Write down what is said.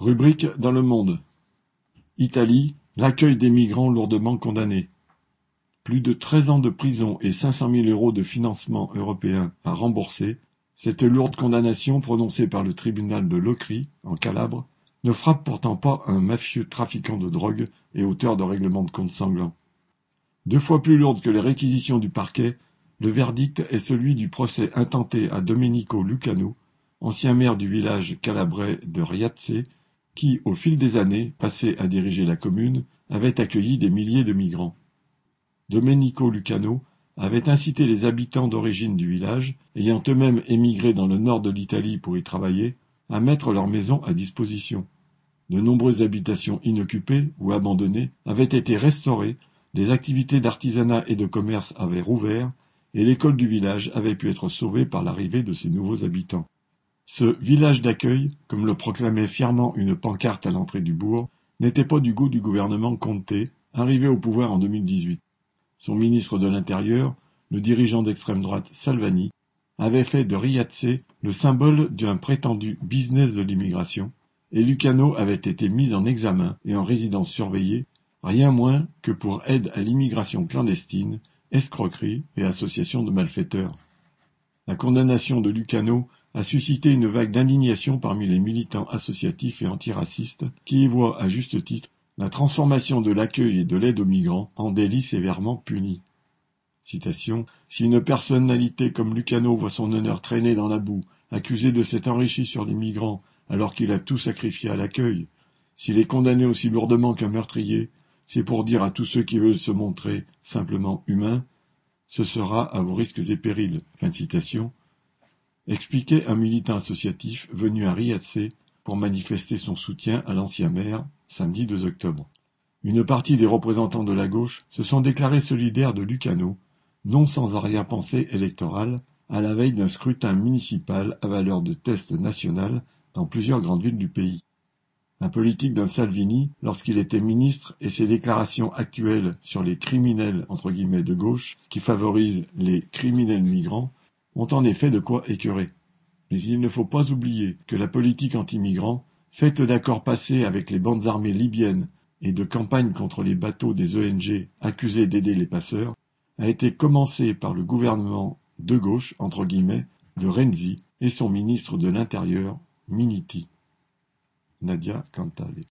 Rubrique dans Le Monde. Italie, l'accueil des migrants lourdement condamnés. Plus de treize ans de prison et cinq cent mille euros de financement européen à rembourser, cette lourde condamnation prononcée par le tribunal de Locri, en Calabre, ne frappe pourtant pas un mafieux trafiquant de drogue et auteur de règlements de compte sanglants. Deux fois plus lourde que les réquisitions du parquet, le verdict est celui du procès intenté à Domenico Lucano, ancien maire du village calabrais de Riace, qui, au fil des années passées à diriger la commune, avait accueilli des milliers de migrants. Domenico Lucano avait incité les habitants d'origine du village, ayant eux-mêmes émigré dans le nord de l'Italie pour y travailler, à mettre leurs maisons à disposition. De nombreuses habitations inoccupées ou abandonnées avaient été restaurées, des activités d'artisanat et de commerce avaient rouvert, et l'école du village avait pu être sauvée par l'arrivée de ces nouveaux habitants. Ce village d'accueil, comme le proclamait fièrement une pancarte à l'entrée du bourg, n'était pas du goût du gouvernement Conté, arrivé au pouvoir en 2018. Son ministre de l'Intérieur, le dirigeant d'extrême droite Salvani, avait fait de Riace le symbole d'un prétendu business de l'immigration, et Lucano avait été mis en examen et en résidence surveillée, rien moins que pour aide à l'immigration clandestine, escroquerie et association de malfaiteurs. La condamnation de Lucano a suscité une vague d'indignation parmi les militants associatifs et antiracistes qui y voient, à juste titre, la transformation de l'accueil et de l'aide aux migrants en délit sévèrement puni. Citation Si une personnalité comme Lucano voit son honneur traîner dans la boue, accusé de s'être enrichi sur les migrants alors qu'il a tout sacrifié à l'accueil, s'il est condamné aussi lourdement qu'un meurtrier, c'est pour dire à tous ceux qui veulent se montrer simplement humains, ce sera à vos risques et périls. Fin de citation expliquait un militant associatif venu à Riace pour manifester son soutien à l'ancien maire samedi 2 octobre. Une partie des représentants de la gauche se sont déclarés solidaires de Lucano, non sans arrière-pensée électorale, à la veille d'un scrutin municipal à valeur de test national dans plusieurs grandes villes du pays. La politique d'un Salvini, lorsqu'il était ministre, et ses déclarations actuelles sur les criminels de gauche, qui favorisent les criminels migrants, ont en effet de quoi écœurer. Mais il ne faut pas oublier que la politique anti-migrants, faite d'accords passés avec les bandes armées libyennes et de campagnes contre les bateaux des ONG accusés d'aider les passeurs, a été commencée par le gouvernement de gauche, entre guillemets, de Renzi et son ministre de l'Intérieur, Miniti. Nadia Cantale.